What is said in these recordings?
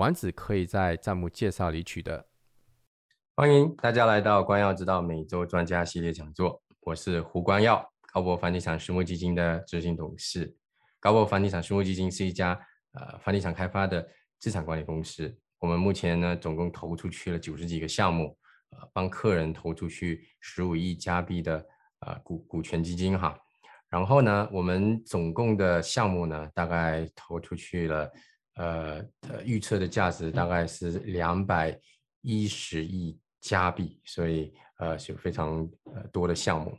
丸子可以在弹幕介绍里取得。欢迎大家来到关耀之道每周专家系列讲座，我是胡关耀。高博房地产私募基金的执行董事。高博房地产私募基金是一家呃房地产开发的资产管理公司。我们目前呢总共投出去了九十几个项目，呃帮客人投出去十五亿加币的呃股股权基金哈。然后呢我们总共的项目呢大概投出去了呃呃预测的价值大概是两百一十亿加币，所以呃是非常呃多的项目。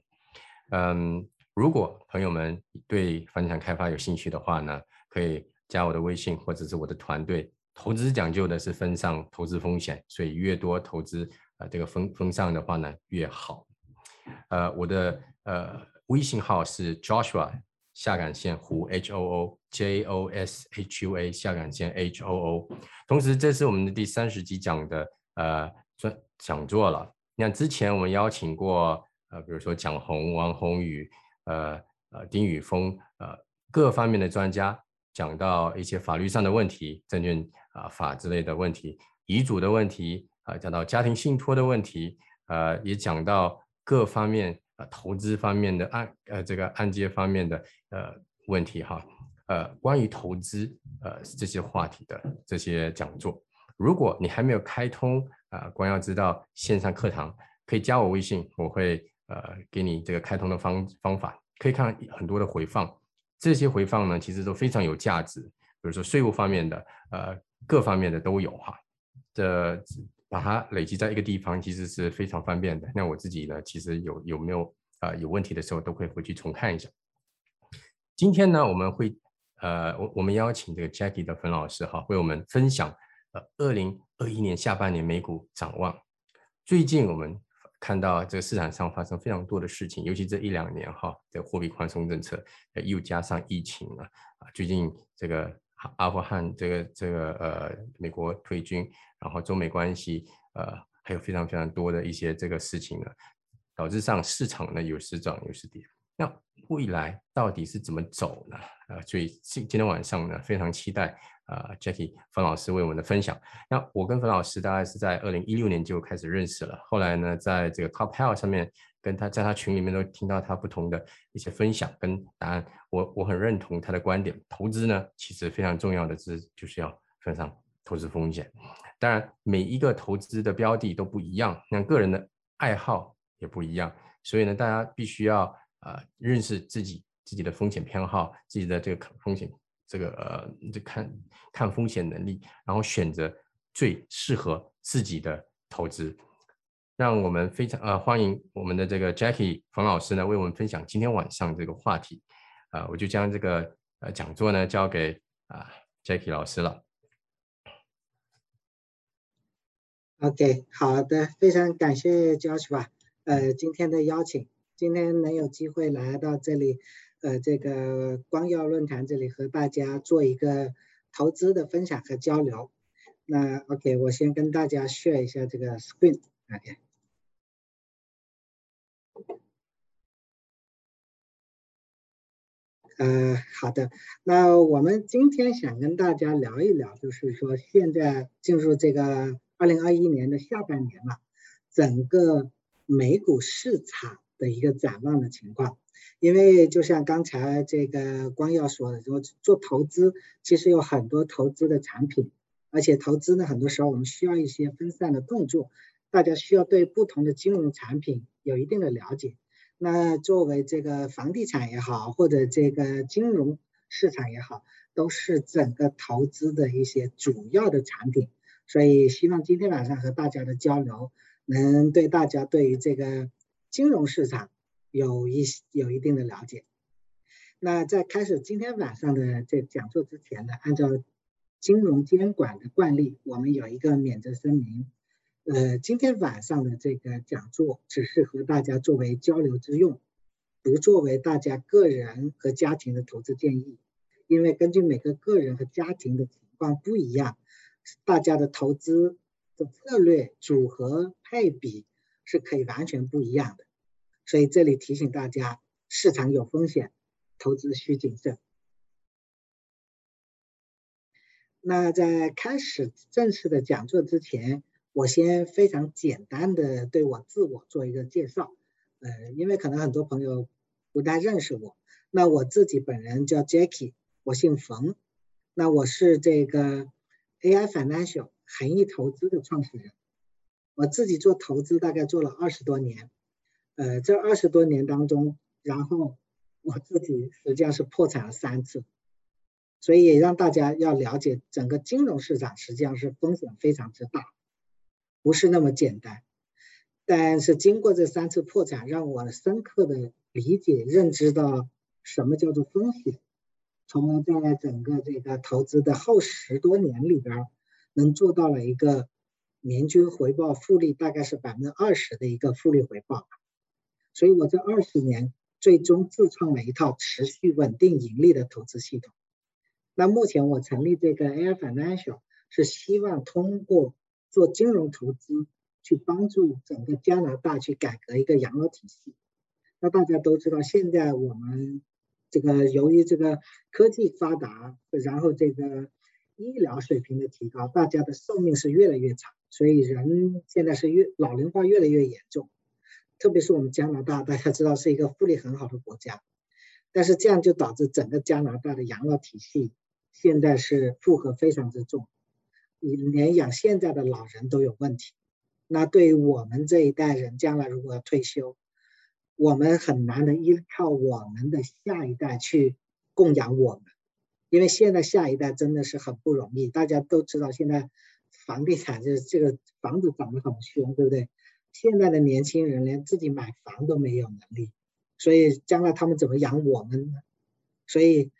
嗯，如果朋友们对房地产开发有兴趣的话呢，可以加我的微信或者是我的团队。投资讲究的是分散投资风险，所以越多投资啊这个分分散的话呢越好。呃，我的呃微信号是 Joshua 下杆线胡 H O O J O S H U A 下杆线 H O O。同时，这是我们的第三十集讲的呃专讲座了。你看之前我们邀请过。呃，比如说蒋红、王宏宇，呃呃丁宇峰，呃各方面的专家讲到一些法律上的问题，证券啊法之类的问题，遗嘱的问题，啊讲到家庭信托的问题，呃也讲到各方面投资方面的按呃这个按揭方面的呃问题哈，呃关于投资呃这些话题的这些讲座，如果你还没有开通啊光耀知道线上课堂，可以加我微信，我会。呃，给你这个开通的方方法，可以看很多的回放，这些回放呢，其实都非常有价值。比如说税务方面的，呃，各方面的都有哈。这把它累积在一个地方，其实是非常方便的。那我自己呢，其实有有没有啊有问题的时候，都会回去重看一下。今天呢，我们会呃，我我们邀请这个 Jackie 的冯老师哈，为我们分享呃，二零二一年下半年美股展望。最近我们。看到这个市场上发生非常多的事情，尤其这一两年哈，这货币宽松政策，又加上疫情了啊，最近这个阿富汗这个这个呃美国退军，然后中美关系呃还有非常非常多的一些这个事情呢，导致上市场呢有时涨有时跌。那未来到底是怎么走呢？呃，所以今今天晚上呢，非常期待。呃，Jackie 冯老师为我们的分享。那我跟冯老师大概是在二零一六年就开始认识了。后来呢，在这个 Top Health 上面跟他在他群里面都听到他不同的一些分享跟答案。我我很认同他的观点。投资呢，其实非常重要的是就是要分散投资风险。当然，每一个投资的标的都不一样，那个人的爱好也不一样。所以呢，大家必须要呃认识自己自己的风险偏好，自己的这个风险。这个呃，就看看风险能力，然后选择最适合自己的投资。让我们非常呃欢迎我们的这个 Jackie 冯老师呢，为我们分享今天晚上这个话题。啊，我就将这个呃讲座呢交给啊 Jackie 老师了。OK，好的，非常感谢 Joshua 呃今天的邀请，今天能有机会来到这里。呃，这个光耀论坛这里和大家做一个投资的分享和交流。那 OK，我先跟大家 share 一下这个 screen，OK。呃，好的。那我们今天想跟大家聊一聊，就是说现在进入这个二零二一年的下半年了，整个美股市场的一个展望的情况。因为就像刚才这个光耀说的，说做投资其实有很多投资的产品，而且投资呢，很多时候我们需要一些分散的动作，大家需要对不同的金融产品有一定的了解。那作为这个房地产也好，或者这个金融市场也好，都是整个投资的一些主要的产品。所以希望今天晚上和大家的交流，能对大家对于这个金融市场。有一有一定的了解。那在开始今天晚上的这讲座之前呢，按照金融监管的惯例，我们有一个免责声明。呃，今天晚上的这个讲座只是和大家作为交流之用，不作为大家个人和家庭的投资建议。因为根据每个个人和家庭的情况不一样，大家的投资的策略、组合、配比是可以完全不一样的。所以这里提醒大家，市场有风险，投资需谨慎。那在开始正式的讲座之前，我先非常简单的对我自我做一个介绍，呃，因为可能很多朋友不太认识我。那我自己本人叫 Jackie，我姓冯。那我是这个 AI Financial 恒益投资的创始人。我自己做投资大概做了二十多年，呃，这二十多年当中，然后我自己实际上是破产了三次，所以也让大家要了解整个金融市场实际上是风险非常之大。不是那么简单，但是经过这三次破产，让我深刻的理解、认知到什么叫做风险，从而在整个这个投资的后十多年里边，能做到了一个年均回报复利大概是百分之二十的一个复利回报。所以我这二十年最终自创了一套持续稳定盈利的投资系统。那目前我成立这个 AI Financial 是希望通过做金融投资，去帮助整个加拿大去改革一个养老体系。那大家都知道，现在我们这个由于这个科技发达，然后这个医疗水平的提高，大家的寿命是越来越长，所以人现在是越老龄化越来越严重。特别是我们加拿大，大家知道是一个福利很好的国家，但是这样就导致整个加拿大的养老体系现在是负荷非常之重。你连养现在的老人都有问题，那对于我们这一代人，将来如果要退休，我们很难的依靠我们的下一代去供养我们，因为现在下一代真的是很不容易。大家都知道，现在房地产就是这个房子涨得很凶，对不对？现在的年轻人连自己买房都没有能力，所以将来他们怎么养我们呢？所以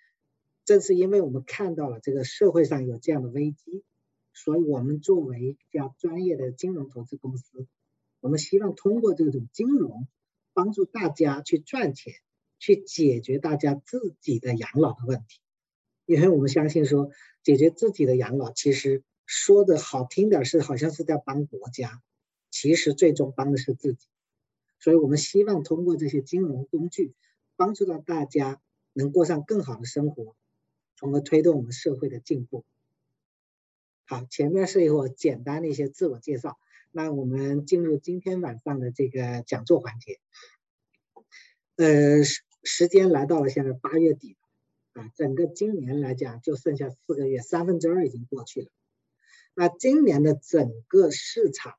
正是因为我们看到了这个社会上有这样的危机。所以，我们作为一家专业的金融投资公司，我们希望通过这种金融，帮助大家去赚钱，去解决大家自己的养老的问题。因为我们相信说，解决自己的养老，其实说的好听点是好像是在帮国家，其实最终帮的是自己。所以我们希望通过这些金融工具，帮助到大家能过上更好的生活，从而推动我们社会的进步。好，前面是我简单的一些自我介绍，那我们进入今天晚上的这个讲座环节。呃，时时间来到了现在八月底啊，整个今年来讲就剩下四个月，三分之二已经过去了。那今年的整个市场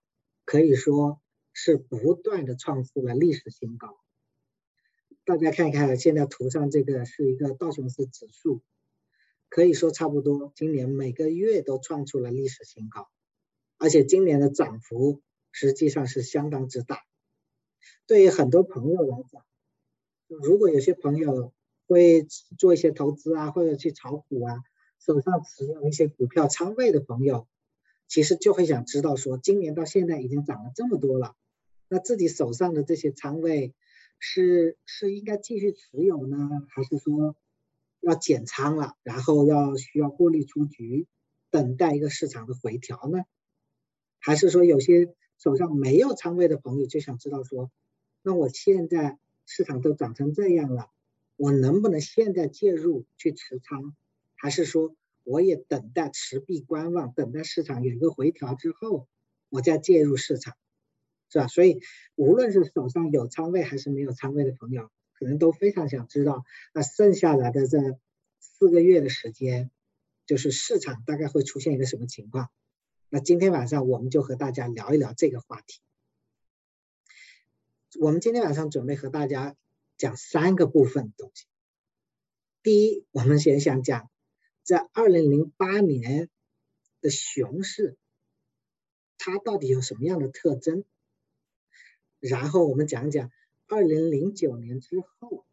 可以说是不断的创出了历史新高。大家看一看，现在图上这个是一个道琼斯指数。可以说差不多，今年每个月都创出了历史新高，而且今年的涨幅实际上是相当之大。对于很多朋友来讲，如果有些朋友会做一些投资啊，或者去炒股啊，手上持有一些股票仓位的朋友，其实就会想知道说，今年到现在已经涨了这么多了，那自己手上的这些仓位是是应该继续持有呢，还是说？要减仓了，然后要需要获利出局，等待一个市场的回调呢？还是说有些手上没有仓位的朋友就想知道说，那我现在市场都涨成这样了，我能不能现在介入去持仓？还是说我也等待持币观望，等待市场有一个回调之后，我再介入市场，是吧？所以无论是手上有仓位还是没有仓位的朋友。可能都非常想知道，那剩下来的这四个月的时间，就是市场大概会出现一个什么情况？那今天晚上我们就和大家聊一聊这个话题。我们今天晚上准备和大家讲三个部分东西。第一，我们先想讲，在二零零八年的熊市，它到底有什么样的特征？然后我们讲讲。二零零九年之后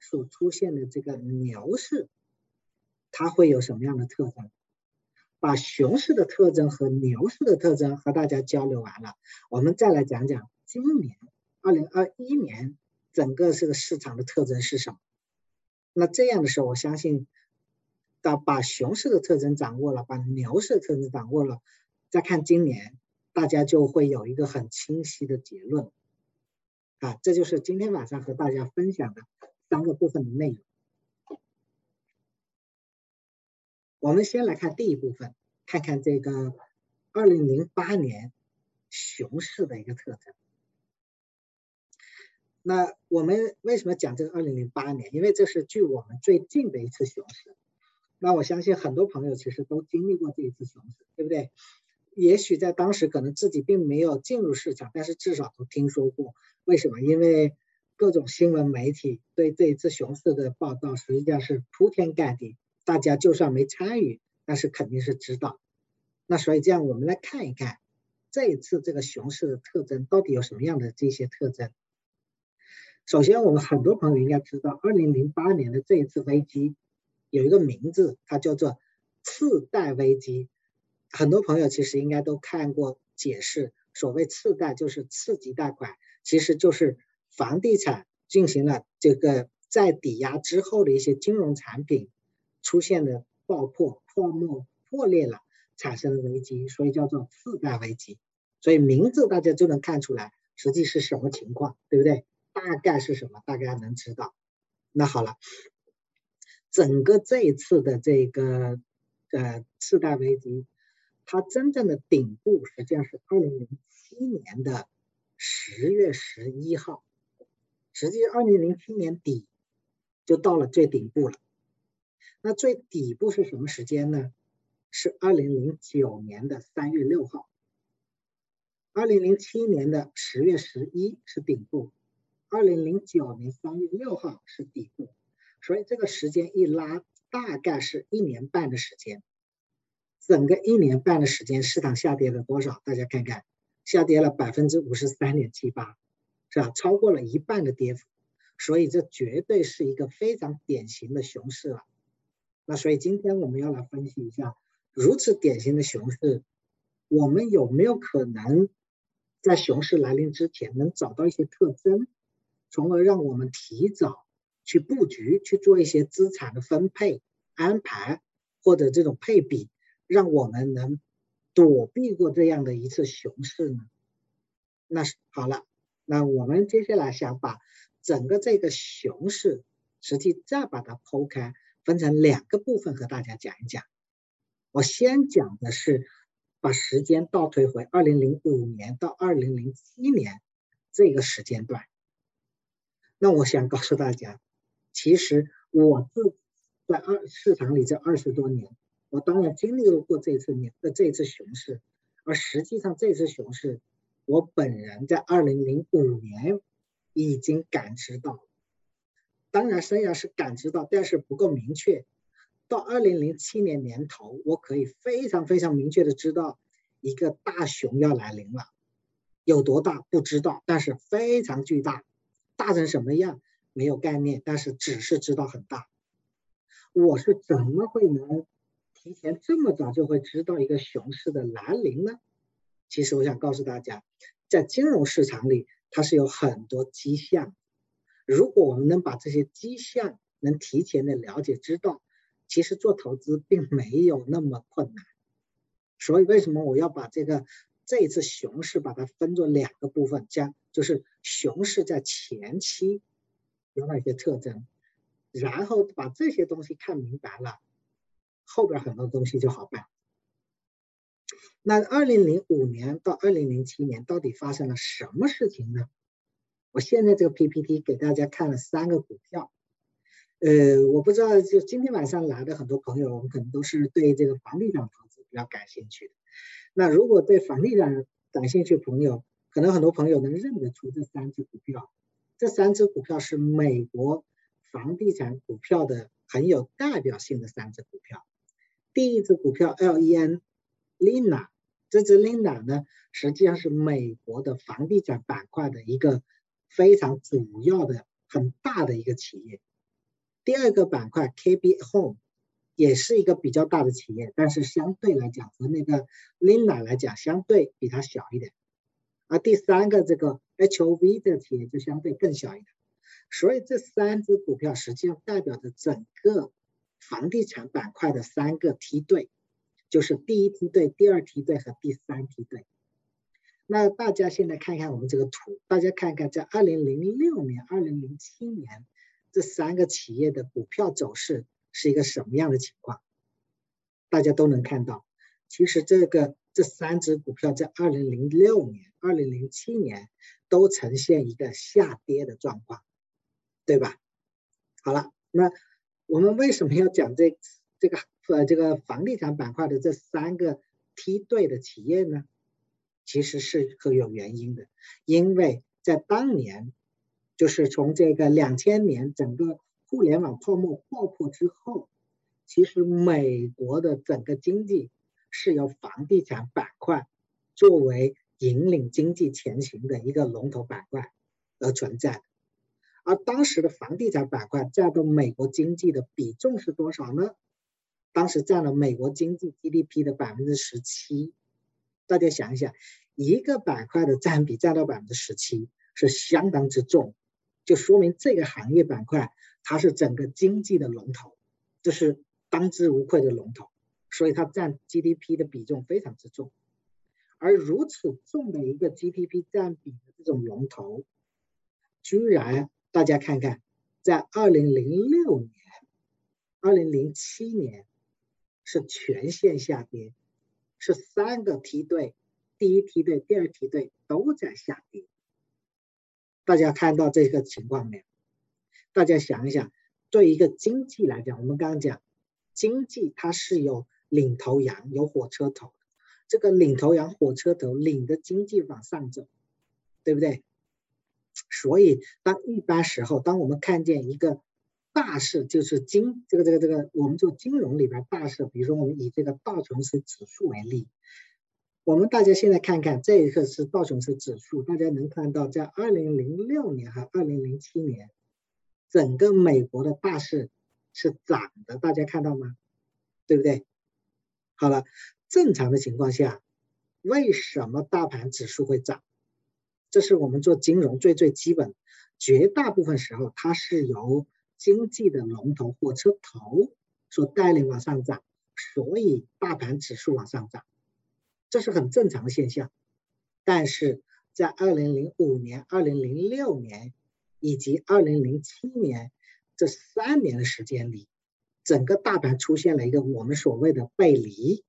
所出现的这个牛市，它会有什么样的特征？把熊市的特征和牛市的特征和大家交流完了，我们再来讲讲今年二零二一年整个这个市场的特征是什么。那这样的时候，我相信，到把熊市的特征掌握了，把牛市的特征掌握了，再看今年，大家就会有一个很清晰的结论。啊，这就是今天晚上和大家分享的三个部分的内容。我们先来看第一部分，看看这个二零零八年熊市的一个特征。那我们为什么讲这个二零零八年？因为这是距我们最近的一次熊市。那我相信很多朋友其实都经历过这一次熊市，对不对？也许在当时可能自己并没有进入市场，但是至少都听说过。为什么？因为各种新闻媒体对这一次熊市的报道实际上是铺天盖地。大家就算没参与，但是肯定是知道。那所以这样，我们来看一看这一次这个熊市的特征到底有什么样的这些特征。首先，我们很多朋友应该知道，二零零八年的这一次危机有一个名字，它叫做次贷危机。很多朋友其实应该都看过解释，所谓次贷就是次级贷款，其实就是房地产进行了这个在抵押之后的一些金融产品。出现的爆破、泡沫破裂了，产生的危机，所以叫做次贷危机。所以名字大家就能看出来，实际是什么情况，对不对？大概是什么，大家能知道。那好了，整个这一次的这个呃次贷危机，它真正的顶部实际上是二零零七年的十月十一号，实际二零零七年底就到了最顶部了。那最底部是什么时间呢？是二零零九年的三月六号。二零零七年的十月十一是顶部，二零零九年三月六号是底部，所以这个时间一拉，大概是一年半的时间。整个一年半的时间，市场下跌了多少？大家看看，下跌了百分之五十三点七八，是吧？超过了一半的跌幅，所以这绝对是一个非常典型的熊市了。那所以今天我们要来分析一下，如此典型的熊市，我们有没有可能在熊市来临之前能找到一些特征，从而让我们提早去布局，去做一些资产的分配安排或者这种配比，让我们能躲避过这样的一次熊市呢？那是好了，那我们接下来想把整个这个熊市，实际再把它剖开。分成两个部分和大家讲一讲。我先讲的是把时间倒推回二零零五年到二零零七年这个时间段。那我想告诉大家，其实我自在二市场里这二十多年，我当然经历了过这一次年的这次熊市，而实际上这次熊市，我本人在二零零五年已经感知到。当然，虽然是感知到，但是不够明确。到二零零七年年头，我可以非常非常明确的知道一个大熊要来临了，有多大不知道，但是非常巨大，大成什么样没有概念，但是只是知道很大。我是怎么会能提前这么早就会知道一个熊市的来临呢？其实我想告诉大家，在金融市场里，它是有很多迹象。如果我们能把这些迹象能提前的了解知道，其实做投资并没有那么困难。所以为什么我要把这个这一次熊市把它分作两个部分，将就是熊市在前期有哪些特征，然后把这些东西看明白了，后边很多东西就好办。那二零零五年到二零零七年到底发生了什么事情呢？我现在这个 PPT 给大家看了三个股票，呃，我不知道就今天晚上来的很多朋友，我们可能都是对这个房地产投资比较感兴趣的。那如果对房地产感兴趣的朋友，可能很多朋友能认得出这三只股票。这三只股票是美国房地产股票的很有代表性的三只股票。第一只股票 LEN，Lina，这只 Lina 呢，实际上是美国的房地产板块的一个。非常主要的、很大的一个企业。第二个板块 KB Home，也是一个比较大的企业，但是相对来讲和那个 Lina 来讲，相对比它小一点。而第三个这个 HOV 的企业就相对更小一点。所以这三只股票实际上代表着整个房地产板块的三个梯队，就是第一梯队、第二梯队和第三梯队。那大家现在看看我们这个图，大家看看在二零零六年、二零零七年这三个企业的股票走势是一个什么样的情况？大家都能看到，其实这个这三只股票在二零零六年、二零零七年都呈现一个下跌的状况，对吧？好了，那我们为什么要讲这这个呃这个房地产板块的这三个梯队的企业呢？其实是很有原因的，因为在当年，就是从这个两千年整个互联网泡沫爆破之后，其实美国的整个经济是由房地产板块作为引领经济前行的一个龙头板块而存在的，而当时的房地产板块占到美国经济的比重是多少呢？当时占了美国经济 GDP 的百分之十七。大家想一想，一个板块的占比占到百分之十七，是相当之重，就说明这个行业板块它是整个经济的龙头，这是当之无愧的龙头，所以它占 GDP 的比重非常之重。而如此重的一个 GDP 占比的这种龙头，居然大家看看，在二零零六年、二零零七年是全线下跌。是三个梯队，第一梯队、第二梯队都在下跌。大家看到这个情况没有？大家想一想，对一个经济来讲，我们刚刚讲，经济它是有领头羊、有火车头，这个领头羊、火车头领着经济往上走，对不对？所以，当一般时候，当我们看见一个大势就是金这个这个这个，我们做金融里边大势，比如说我们以这个道琼斯指数为例，我们大家现在看看这一个是道琼斯指数，大家能看到在二零零六年和二零零七年，整个美国的大势是涨的，大家看到吗？对不对？好了，正常的情况下，为什么大盘指数会涨？这是我们做金融最最基本，绝大部分时候它是由经济的龙头火车头所带领往上涨，所以大盘指数往上涨，这是很正常的现象。但是在二零零五年、二零零六年以及二零零七年这三年的时间里，整个大盘出现了一个我们所谓的背离，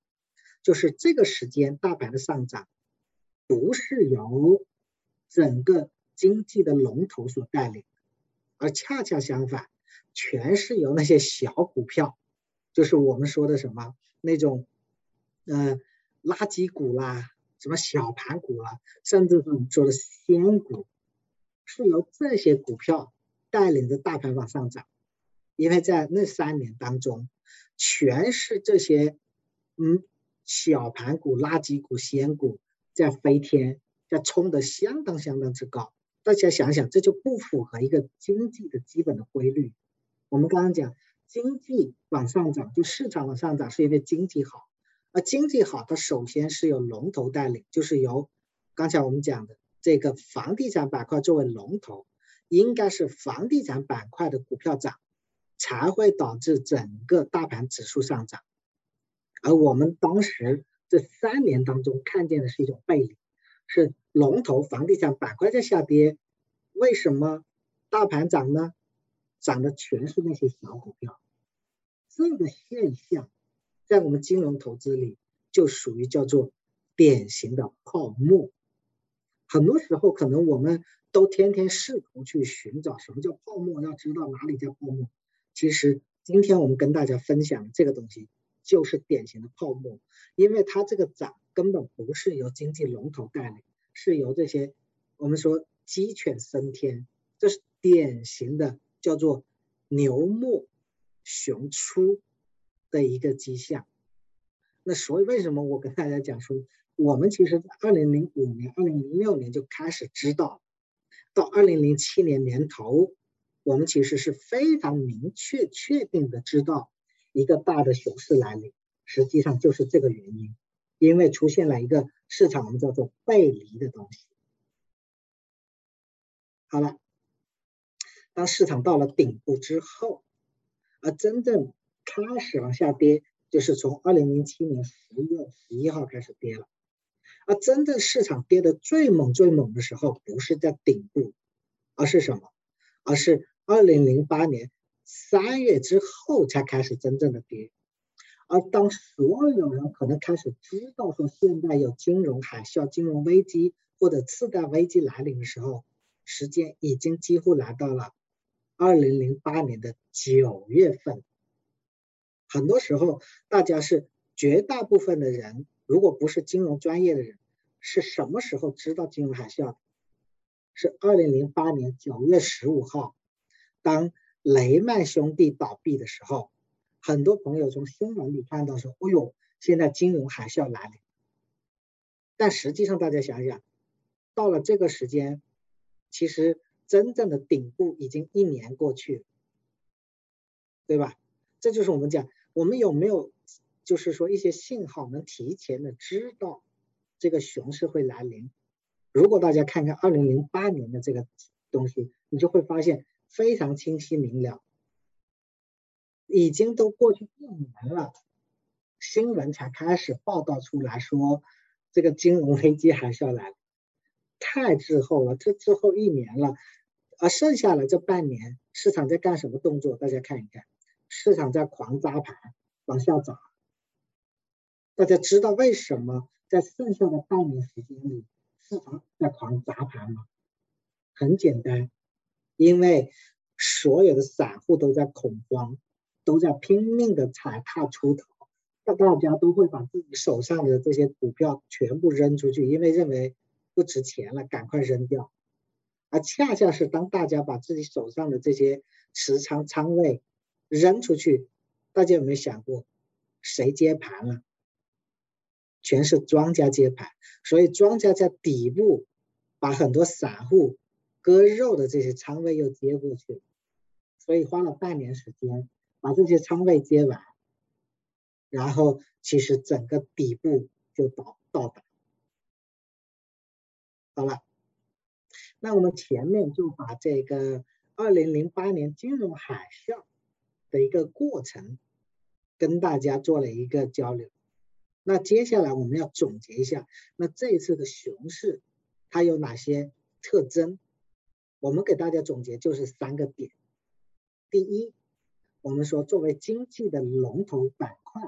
就是这个时间大盘的上涨不是由整个经济的龙头所带领，而恰恰相反。全是由那些小股票，就是我们说的什么那种，呃，垃圾股啦，什么小盘股啦，甚至是我们说的仙股，是由这些股票带领着大盘往上涨。因为在那三年当中，全是这些嗯小盘股、垃圾股、仙股在飞天，在冲得相当相当之高。大家想想，这就不符合一个经济的基本的规律。我们刚刚讲经济往上涨，就市场往上涨，是因为经济好。而经济好，它首先是由龙头带领，就是由刚才我们讲的这个房地产板块作为龙头，应该是房地产板块的股票涨，才会导致整个大盘指数上涨。而我们当时这三年当中看见的是一种背离，是龙头房地产板块在下跌，为什么大盘涨呢？涨的全是那些小股票，这个现象在我们金融投资里就属于叫做典型的泡沫。很多时候可能我们都天天试图去寻找什么叫泡沫，要知道哪里叫泡沫。其实今天我们跟大家分享这个东西就是典型的泡沫，因为它这个涨根本不是由经济龙头带领，是由这些我们说鸡犬升天，这是典型的。叫做牛末熊出的一个迹象。那所以为什么我跟大家讲说，我们其实在二零零五年、二零零六年就开始知道，到二零零七年年头，我们其实是非常明确、确定的知道，一个大的熊市来临，实际上就是这个原因，因为出现了一个市场我们叫做背离的东西。好了，当市场到了顶部之后，而真正开始往下跌，就是从二零零七年十月十一号开始跌了。而真正市场跌的最猛、最猛的时候，不是在顶部，而是什么？而是二零零八年三月之后才开始真正的跌。而当所有人可能开始知道说现在有金融海啸、金融危机或者次贷危机来临的时候，时间已经几乎来到了二零零八年的九月份。很多时候，大家是绝大部分的人。如果不是金融专业的人，是什么时候知道金融海啸？是二零零八年九月十五号，当雷曼兄弟倒闭的时候，很多朋友从新闻里看到说：“哎呦，现在金融还是要来了。”但实际上，大家想想，到了这个时间，其实真正的顶部已经一年过去了，对吧？这就是我们讲，我们有没有？就是说，一些信号能提前的知道这个熊市会来临。如果大家看看二零零八年的这个东西，你就会发现非常清晰明了。已经都过去一年了，新闻才开始报道出来说这个金融危机还是要来，太滞后了。这滞后一年了，而剩下的这半年，市场在干什么动作？大家看一看，市场在狂砸盘，往下砸。大家知道为什么在剩下的半年时间里市场在狂砸盘吗？很简单，因为所有的散户都在恐慌，都在拼命的踩踏出头，那大家都会把自己手上的这些股票全部扔出去，因为认为不值钱了，赶快扔掉。而恰恰是当大家把自己手上的这些持仓仓位扔出去，大家有没有想过谁接盘了？全是庄家接盘，所以庄家在底部把很多散户割肉的这些仓位又接过去了，所以花了半年时间把这些仓位接完，然后其实整个底部就到到达。好了，那我们前面就把这个二零零八年金融海啸的一个过程跟大家做了一个交流。那接下来我们要总结一下，那这一次的熊市它有哪些特征？我们给大家总结就是三个点。第一，我们说作为经济的龙头板块，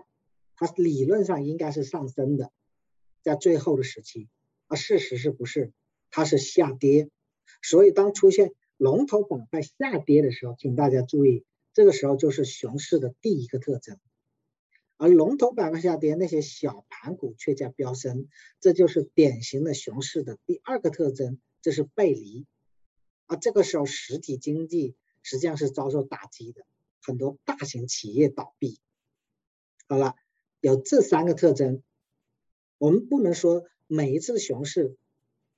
它理论上应该是上升的，在最后的时期，而事实是不是？它是下跌。所以当出现龙头板块下跌的时候，请大家注意，这个时候就是熊市的第一个特征。而龙头板块下跌，那些小盘股却在飙升，这就是典型的熊市的第二个特征，这是背离。而这个时候，实体经济实际上是遭受打击的，很多大型企业倒闭。好了，有这三个特征，我们不能说每一次熊市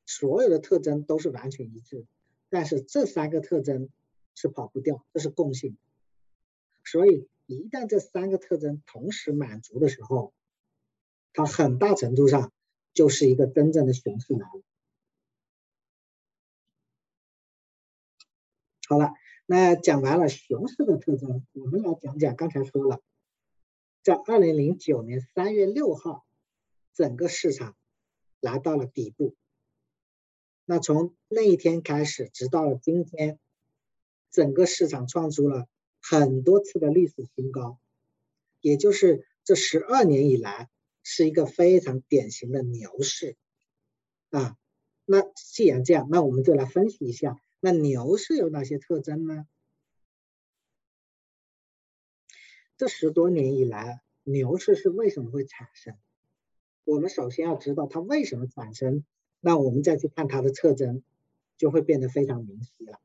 所有的特征都是完全一致，但是这三个特征是跑不掉，这是共性。所以。一旦这三个特征同时满足的时候，它很大程度上就是一个真正的熊市来了。好了，那讲完了熊市的特征，我们来讲讲刚才说了，在二零零九年三月六号，整个市场来到了底部。那从那一天开始，直到了今天，整个市场创出了。很多次的历史新高，也就是这十二年以来是一个非常典型的牛市啊。那既然这样，那我们就来分析一下，那牛市有哪些特征呢？这十多年以来，牛市是为什么会产生？我们首先要知道它为什么产生，那我们再去看它的特征，就会变得非常明晰了。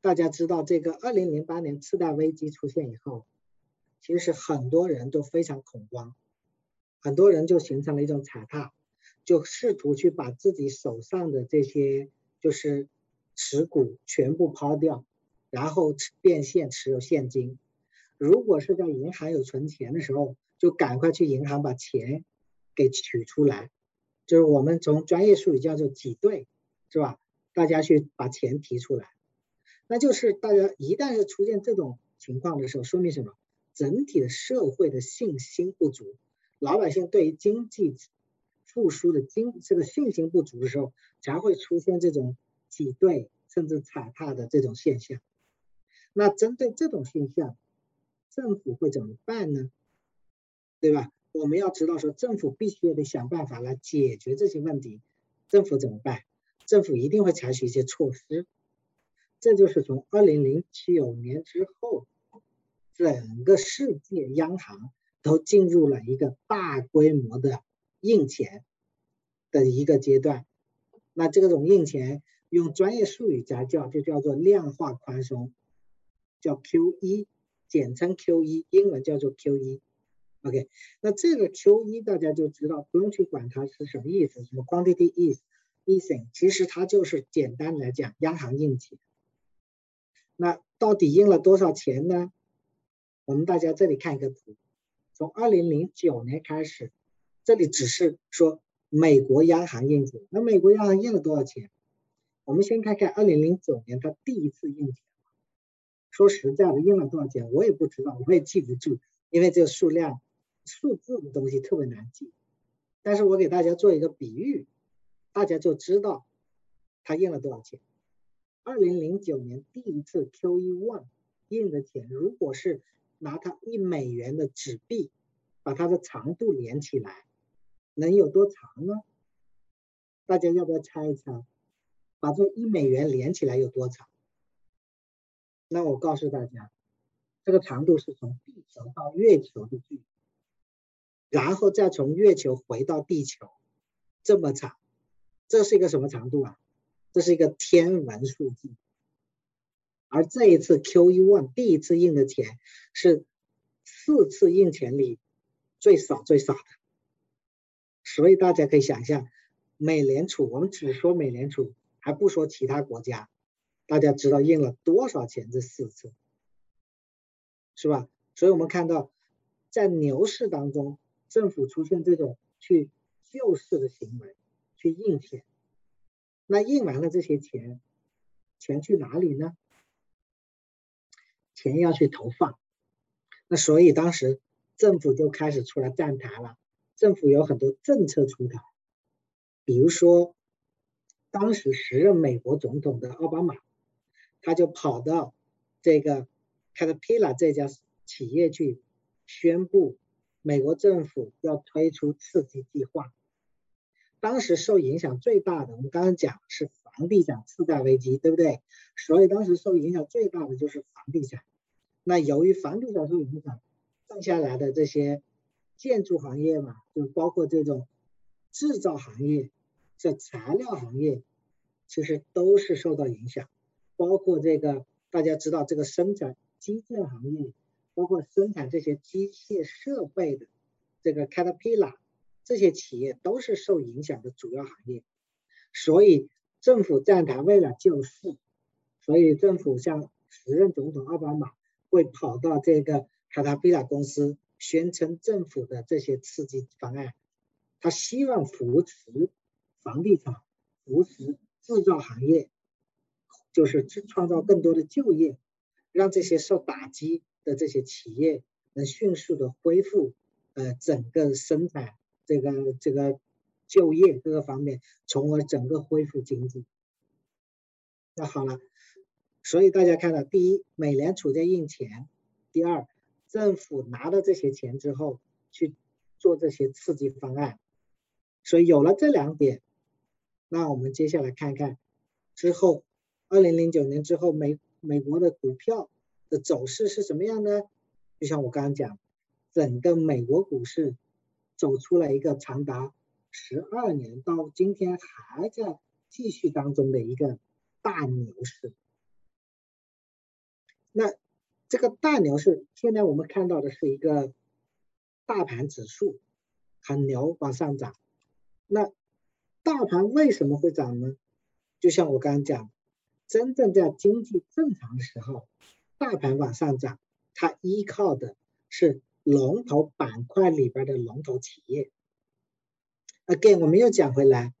大家知道，这个二零零八年次贷危机出现以后，其实很多人都非常恐慌，很多人就形成了一种踩踏，就试图去把自己手上的这些就是持股全部抛掉，然后变现持有现金。如果是在银行有存钱的时候，就赶快去银行把钱给取出来，就是我们从专业术语叫做挤兑，是吧？大家去把钱提出来，那就是大家一旦是出现这种情况的时候，说明什么？整体的社会的信心不足，老百姓对于经济复苏的经这个信心不足的时候，才会出现这种挤兑甚至踩踏的这种现象。那针对这种现象，政府会怎么办呢？对吧？我们要知道说，政府必须得想办法来解决这些问题。政府怎么办？政府一定会采取一些措施。这就是从二零零九年之后。整个世界央行都进入了一个大规模的印钱的一个阶段，那这种印钱用专业术语加叫就叫做量化宽松，叫 Q 一简称 Q 一英文叫做 Q 一。OK，那这个 Q 一大家就知道，不用去管它是什么意思，什么 quantity easing，其实它就是简单来讲，央行印钱。那到底印了多少钱呢？我们大家这里看一个图，从二零零九年开始，这里只是说美国央行印钱，那美国央行印了多少钱？我们先看看二零零九年它第一次印钱，说实在的，印了多少钱我也不知道，我也记不住，因为这个数量数字的东西特别难记。但是我给大家做一个比喻，大家就知道它印了多少钱。二零零九年第一次 QE one 印的钱，如果是拿它一美元的纸币，把它的长度连起来，能有多长呢？大家要不要猜一猜？把这一美元连起来有多长？那我告诉大家，这个长度是从地球到月球的距离，然后再从月球回到地球，这么长。这是一个什么长度啊？这是一个天文数字。而这一次 QE one 第一次印的钱是四次印钱里最少最少的，所以大家可以想象，美联储我们只说美联储，还不说其他国家，大家知道印了多少钱？这四次，是吧？所以我们看到，在牛市当中，政府出现这种去救市的行为，去印钱，那印完了这些钱，钱去哪里呢？钱要去投放，那所以当时政府就开始出来站台了。政府有很多政策出台，比如说当时时任美国总统的奥巴马，他就跑到这个 Caterpillar 这家企业去宣布，美国政府要推出刺激计划。当时受影响最大的，我们刚刚讲是房地产次贷危机，对不对？所以当时受影响最大的就是房地产。那由于房地产受影响，剩下来的这些建筑行业嘛，就包括这种制造行业、这材料行业，其实都是受到影响。包括这个大家知道，这个生产基建行业，包括生产这些机械设备的这个 Caterpillar 这些企业都是受影响的主要行业。所以政府站台为了救市，所以政府向时任总统奥巴马。会跑到这个卡塔皮拉公司，宣称政府的这些刺激方案，他希望扶持房地产、扶持制造行业，就是去创造更多的就业，让这些受打击的这些企业能迅速的恢复，呃，整个生产这个这个就业各个方面，从而整个恢复经济。那好了。所以大家看到，第一，美联储在印钱；第二，政府拿到这些钱之后去做这些刺激方案。所以有了这两点，那我们接下来看看之后，二零零九年之后，美美国的股票的走势是什么样呢？就像我刚刚讲，整个美国股市走出了一个长达十二年到今天还在继续当中的一个大牛市。那这个大牛市，现在我们看到的是一个大盘指数很牛往上涨。那大盘为什么会涨呢？就像我刚刚讲，真正在经济正常的时候，大盘往上涨，它依靠的是龙头板块里边的龙头企业。Again，我们又讲回来，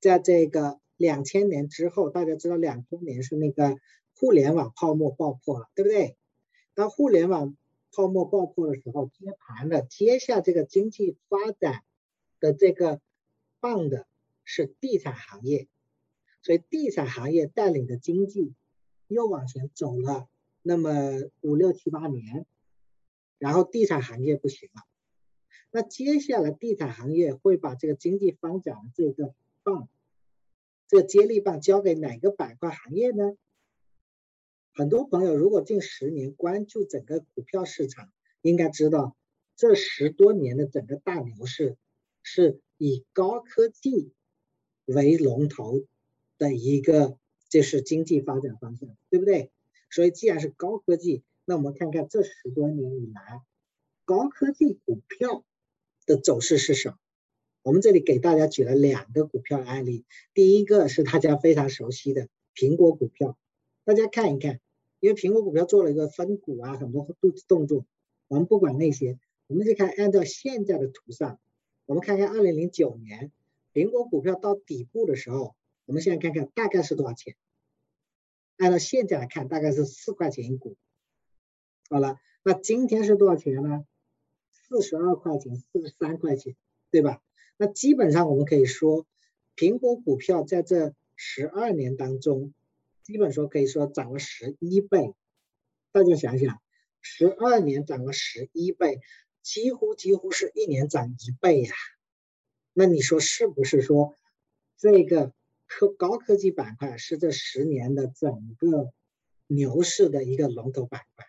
在这个两千年之后，大家知道两千年是那个互联网泡沫爆破了，对不对？当互联网泡沫爆破的时候，接盘的接下这个经济发展的这个棒的是地产行业，所以地产行业带领的经济又往前走了那么五六七八年，然后地产行业不行了。那接下来，地产行业会把这个经济发展这个棒，这个接力棒交给哪个板块行业呢？很多朋友如果近十年关注整个股票市场，应该知道这十多年的整个大牛市是以高科技为龙头的一个就是经济发展方向，对不对？所以既然是高科技，那我们看看这十多年以来高科技股票。的走势是什么？我们这里给大家举了两个股票案例。第一个是大家非常熟悉的苹果股票，大家看一看，因为苹果股票做了一个分股啊，很多动动作。我们不管那些，我们就看按照现在的图上，我们看看二零零九年苹果股票到底部的时候，我们现在看看大概是多少钱？按照现在来看，大概是四块钱一股。好了，那今天是多少钱呢？四十二块钱，四十三块钱，对吧？那基本上我们可以说，苹果股票在这十二年当中，基本说可以说涨了十一倍。大家想想，十二年涨了十一倍，几乎几乎是一年涨一倍呀。那你说是不是说，这个科高科技板块是这十年的整个牛市的一个龙头板块？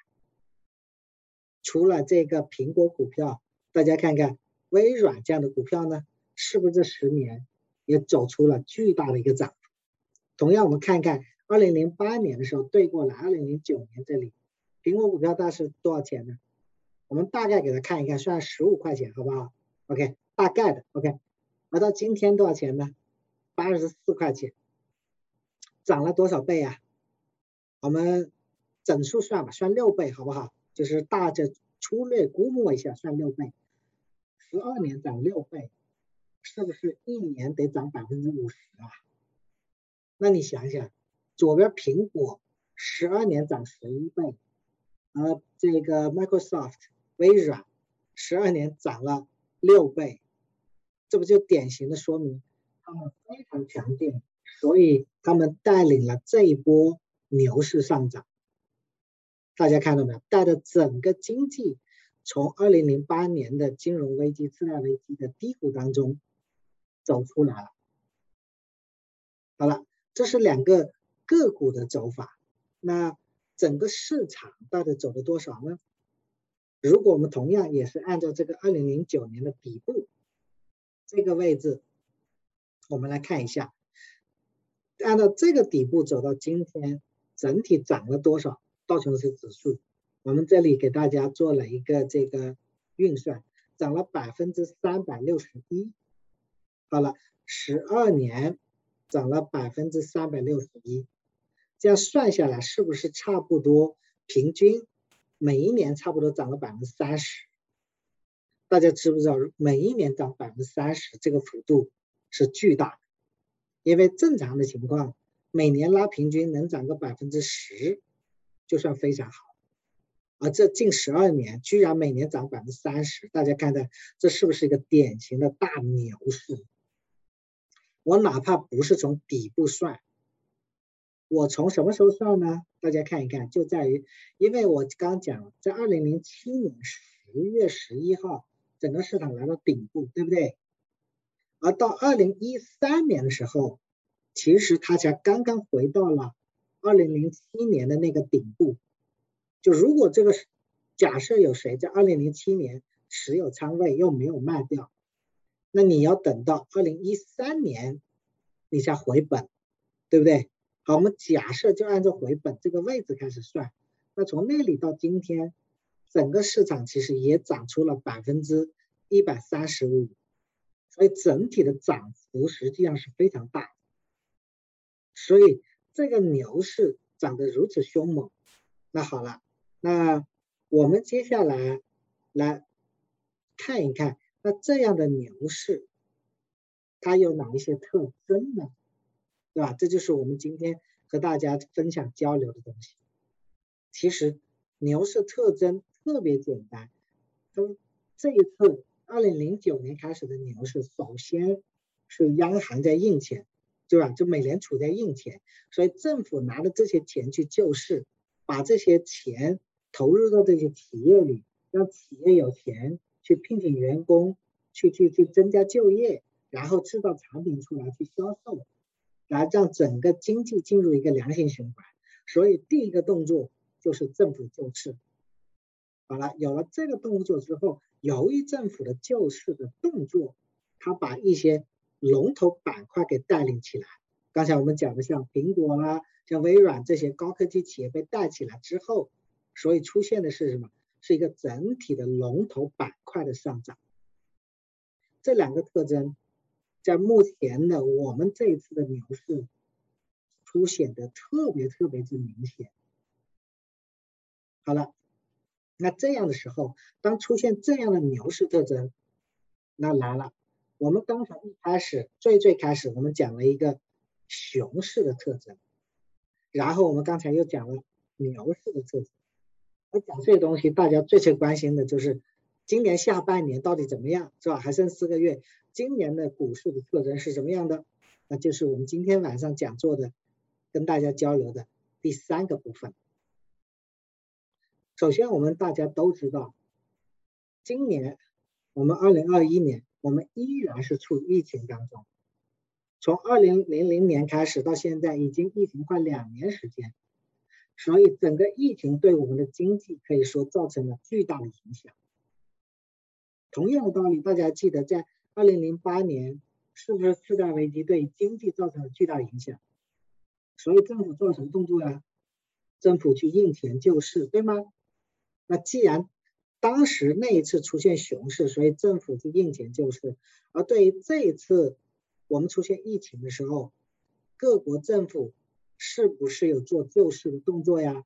除了这个苹果股票，大家看看微软这样的股票呢，是不是这十年也走出了巨大的一个涨幅？同样，我们看看二零零八年的时候对过来，二零零九年这里苹果股票大是多少钱呢？我们大概给它看一看，算十五块钱，好不好？OK，大概的 OK。而到今天多少钱呢？八十四块钱，涨了多少倍啊？我们整数算吧，算六倍，好不好？就是大致粗略估摸一下，算六倍，十二年涨六倍，是不是一年得涨百分之五十啊？那你想想，左边苹果十二年涨十一倍，而这个 Microsoft 微软十二年涨了六倍，这不就典型的说明他们非常强劲，所以他们带领了这一波牛市上涨。大家看到没有？带着整个经济从二零零八年的金融危机、次贷危机的低谷当中走出来了。好了，这是两个个股的走法。那整个市场到底走了多少呢？如果我们同样也是按照这个二零零九年的底部这个位置，我们来看一下，按照这个底部走到今天，整体涨了多少？道琼斯指数，我们这里给大家做了一个这个运算，涨了百分之三百六十一。好了，十二年涨了百分之三百六十一，这样算下来是不是差不多平均每一年差不多涨了百分之三十？大家知不知道每一年涨百分之三十这个幅度是巨大的？因为正常的情况，每年拉平均能涨个百分之十。就算非常好，而这近十二年居然每年涨百分之三十，大家看看这是不是一个典型的大牛市？我哪怕不是从底部算，我从什么时候算呢？大家看一看，就在于，因为我刚讲了，在二零零七年十月十一号，整个市场来到顶部，对不对？而到二零一三年的时候，其实它才刚刚回到了。二零零七年的那个顶部，就如果这个假设有谁在二零零七年持有仓位又没有卖掉，那你要等到二零一三年你才回本，对不对？好，我们假设就按照回本这个位置开始算，那从那里到今天，整个市场其实也涨出了百分之一百三十五，所以整体的涨幅实际上是非常大，所以。这个牛市涨得如此凶猛，那好了，那我们接下来来看一看，那这样的牛市它有哪一些特征呢？对吧？这就是我们今天和大家分享交流的东西。其实牛市特征特别简单，从这一次二零零九年开始的牛市，首先是央行在印钱。对吧？就美联储在印钱，所以政府拿着这些钱去救市，把这些钱投入到这些企业里，让企业有钱去聘请员工，去去去增加就业，然后制造产品出来去销售，来让整个经济进入一个良性循环。所以第一个动作就是政府救市。好了，有了这个动作之后，由于政府的救市的动作，他把一些。龙头板块给带领起来。刚才我们讲的像苹果啦、像微软这些高科技企业被带起来之后，所以出现的是什么？是一个整体的龙头板块的上涨。这两个特征在目前的我们这一次的牛市凸显的特别特别之明显。好了，那这样的时候，当出现这样的牛市特征，那来了。我们刚才一开始最最开始，我们讲了一个熊市的特征，然后我们刚才又讲了牛市的特征。我讲这些东西，大家最最关心的就是今年下半年到底怎么样，是吧？还剩四个月，今年的股市的特征是什么样的？那就是我们今天晚上讲座的，跟大家交流的第三个部分。首先，我们大家都知道，今年我们二零二一年。我们依然是处于疫情当中，从二零零零年开始到现在，已经疫情快两年时间，所以整个疫情对我们的经济可以说造成了巨大的影响。同样的道理，大家记得在二零零八年是不是次贷危机对经济造成了巨大影响？所以政府做了什么动作呀？政府去印钱救市，对吗？那既然当时那一次出现熊市，所以政府去印钱救市。而对于这一次我们出现疫情的时候，各国政府是不是有做救市的动作呀？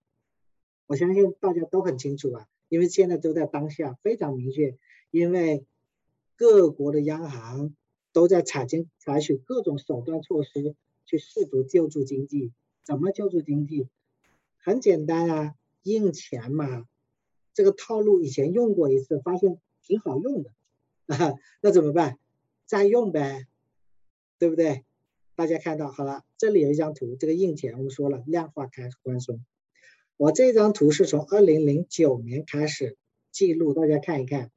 我相信大家都很清楚啊，因为现在都在当下非常明确，因为各国的央行都在采经采取各种手段措施去试图救助经济。怎么救助经济？很简单啊，印钱嘛。这个套路以前用过一次，发现挺好用的，啊，那怎么办？再用呗，对不对？大家看到好了，这里有一张图，这个印钱我们说了量化开宽松。我这张图是从二零零九年开始记录，大家看一看，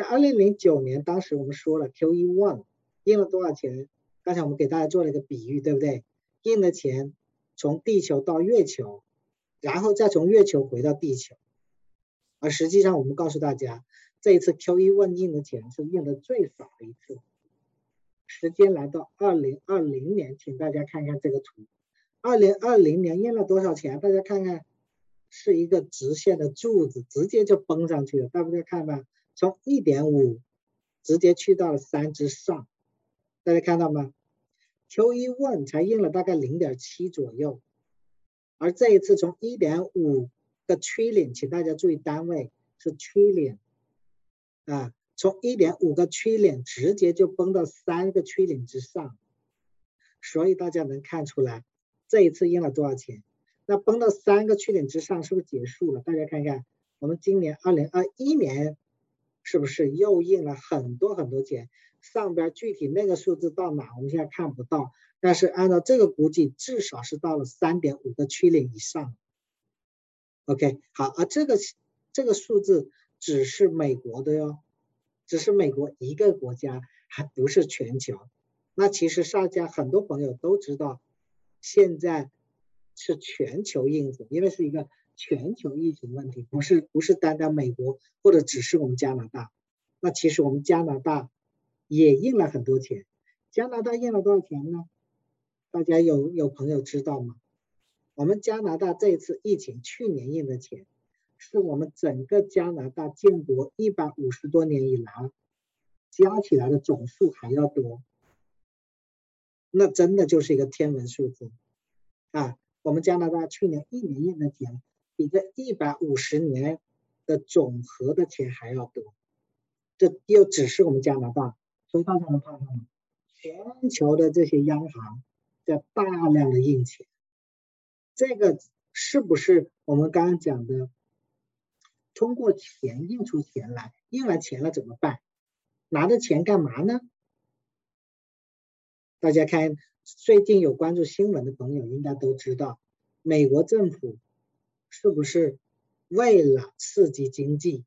在二零零九年，当时我们说了 QE one 印了多少钱？刚才我们给大家做了一个比喻，对不对？印的钱从地球到月球，然后再从月球回到地球。而实际上，我们告诉大家，这一次 QE 问印的钱是印的最少的一次。时间来到二零二零年，请大家看看这个图。二零二零年印了多少钱？大家看看，是一个直线的柱子，直接就崩上去了。大家看吧，从一点五直接去到了三之上。大家看到吗？Q 一问才印了大概零点七左右，而这一次从一点五。个 trillion，请大家注意单位是 trillion 啊，从一点五个 trillion 直接就崩到三个 trillion 之上，所以大家能看出来这一次印了多少钱？那崩到三个 trillion 之上是不是结束了？大家看看，我们今年二零二一年是不是又印了很多很多钱？上边具体那个数字到哪，我们现在看不到，但是按照这个估计，至少是到了三点五个 trillion 以上。OK，好，而这个这个数字只是美国的哟，只是美国一个国家，还不是全球。那其实大家很多朋友都知道，现在是全球印子，因为是一个全球疫情问题，不是不是单单美国或者只是我们加拿大。那其实我们加拿大也印了很多钱，加拿大印了多少钱呢？大家有有朋友知道吗？我们加拿大这次疫情去年印的钱，是我们整个加拿大建国一百五十多年以来加起来的总数还要多，那真的就是一个天文数字啊！我们加拿大去年一年印的钱，比这一百五十年的总和的钱还要多。这又只是我们加拿大，所以大家能看到吗？全球的这些央行在大量的印钱，这个是不是我们刚刚讲的？通过钱印出钱来，印完钱了怎么办？拿着钱干嘛呢？大家看，最近有关注新闻的朋友应该都知道，美国政府是不是为了刺激经济，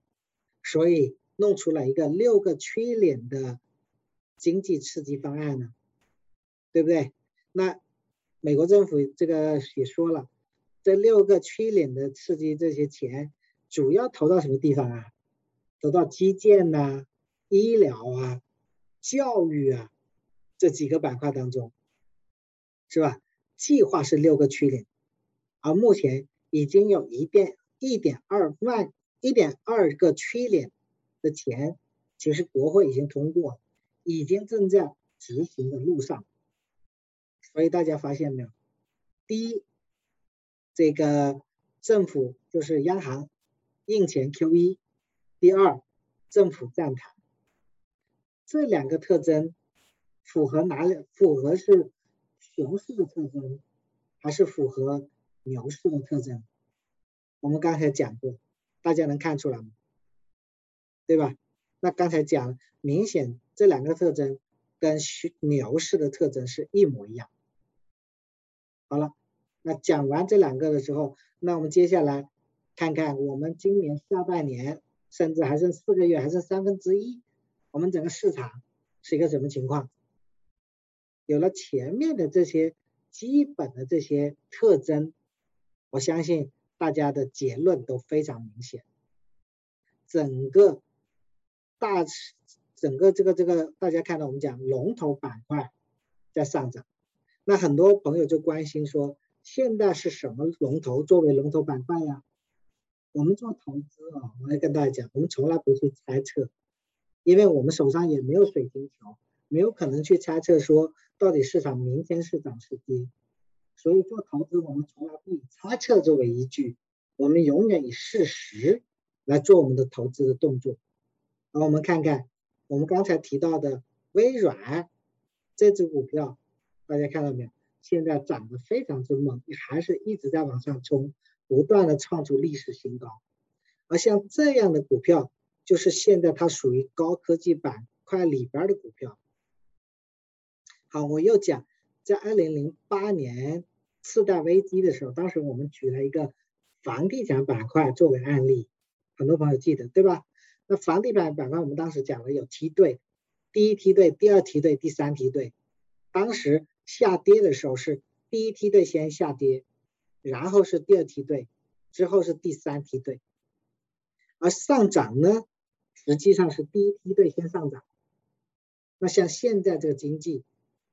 所以弄出了一个六个缺点的经济刺激方案呢？对不对？那美国政府这个也说了，这六个缺点的刺激这些钱，主要投到什么地方啊？投到基建呐、医疗啊、教育啊。这几个板块当中，是吧？计划是六个区点，而目前已经有一点一点二万一点二个区点的钱，其实国会已经通过，已经正在执行的路上。所以大家发现没有？第一，这个政府就是央行印钱 QE；第二，政府站台。这两个特征。符合哪里？符合是熊市的特征，还是符合牛市的特征？我们刚才讲过，大家能看出来吗？对吧？那刚才讲，明显这两个特征跟牛市的特征是一模一样。好了，那讲完这两个的时候，那我们接下来看看我们今年下半年，甚至还剩四个月，还剩三分之一，我们整个市场是一个什么情况？有了前面的这些基本的这些特征，我相信大家的结论都非常明显。整个大整个这个这个，大家看到我们讲龙头板块在上涨，那很多朋友就关心说，现在是什么龙头作为龙头板块呀？我们做投资啊，我要跟大家讲，我们从来不去猜测，因为我们手上也没有水晶球。没有可能去猜测说到底市场明天是涨是跌，所以做投资我们从来不以猜测作为依据，我们永远以事实来做我们的投资的动作。好，我们看看我们刚才提到的微软这只股票，大家看到没有？现在涨得非常之猛，还是一直在往上冲，不断的创出历史新高。而像这样的股票，就是现在它属于高科技板块里边的股票。好，我又讲，在二零零八年次贷危机的时候，当时我们举了一个房地产板块作为案例，很多朋友记得对吧？那房地产板块我们当时讲了有梯队，第一梯队、第二梯队、第三梯队。当时下跌的时候是第一梯队先下跌，然后是第二梯队，之后是第三梯队。而上涨呢，实际上是第一梯队先上涨。那像现在这个经济。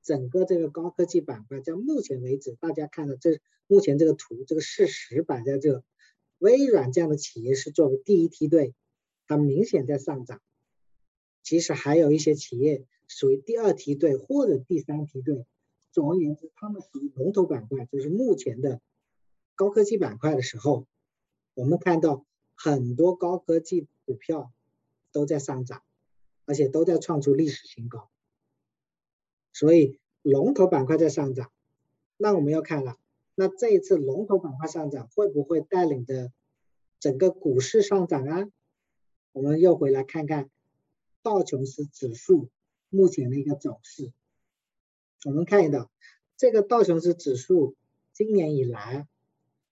整个这个高科技板块，在目前为止，大家看到这目前这个图，这个事实摆在这，微软这样的企业是作为第一梯队，它明显在上涨。其实还有一些企业属于第二梯队或者第三梯队。总而言之，他们属于龙头板块，就是目前的高科技板块的时候，我们看到很多高科技股票都在上涨，而且都在创出历史新高。所以龙头板块在上涨，那我们要看了，那这一次龙头板块上涨会不会带领着整个股市上涨啊？我们又回来看看道琼斯指数目前的一个走势。我们看到这个道琼斯指数今年以来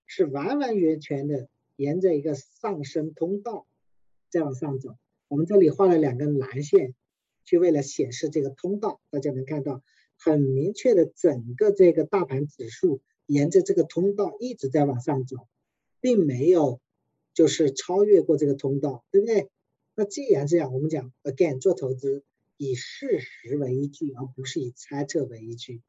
是完完全全的沿着一个上升通道在往上走。我们这里画了两根蓝线。去为了显示这个通道，大家能看到很明确的，整个这个大盘指数沿着这个通道一直在往上走，并没有就是超越过这个通道，对不对？那既然这样，我们讲 again 做投资以事实为依据，而不是以猜测为依据。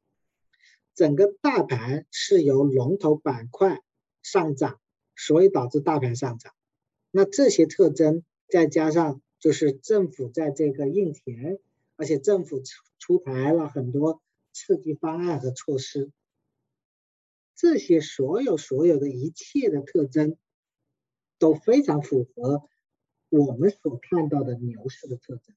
整个大盘是由龙头板块上涨，所以导致大盘上涨。那这些特征再加上。就是政府在这个印钱，而且政府出出台了很多刺激方案和措施，这些所有所有的一切的特征都非常符合我们所看到的牛市的特征。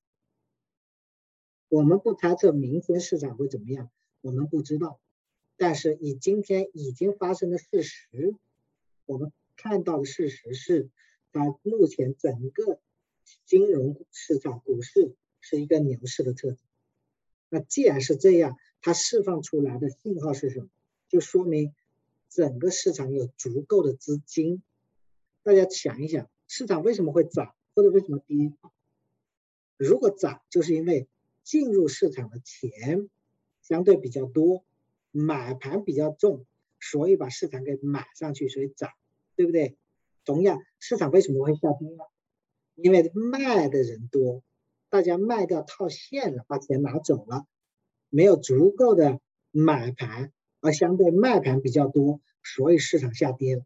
我们不猜测明天市场会怎么样，我们不知道。但是以今天已经发生的事实，我们看到的事实是，它目前整个金融市场、股市是一个牛市的特征。那既然是这样，它释放出来的信号是什么？就说明整个市场有足够的资金。大家想一想，市场为什么会涨，或者为什么跌？如果涨，就是因为进入市场的钱相对比较多，买盘比较重，所以把市场给买上去，所以涨，对不对？同样，市场为什么会下跌呢？因为卖的人多，大家卖掉套现了，把钱拿走了，没有足够的买盘，而相对卖盘比较多，所以市场下跌了，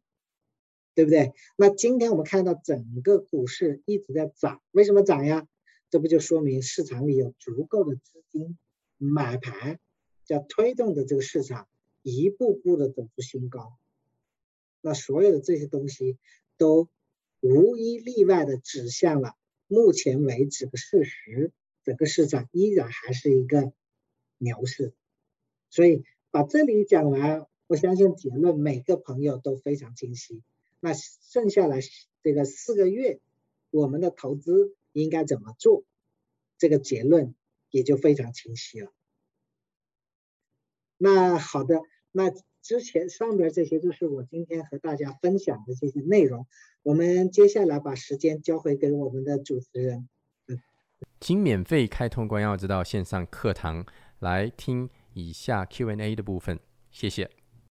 对不对？那今天我们看到整个股市一直在涨，为什么涨呀？这不就说明市场里有足够的资金买盘，叫推动的这个市场一步步的走出新高。那所有的这些东西都无一例外的指向了目前为止的事实，整个市场依然还是一个牛市。所以把这里讲完，我相信结论每个朋友都非常清晰。那剩下来这个四个月，我们的投资。应该怎么做？这个结论也就非常清晰了。那好的，那之前上边这些就是我今天和大家分享的这些内容。我们接下来把时间交回给我们的主持人。请免费开通关耀之道线上课堂来听以下 Q&A 的部分，谢谢。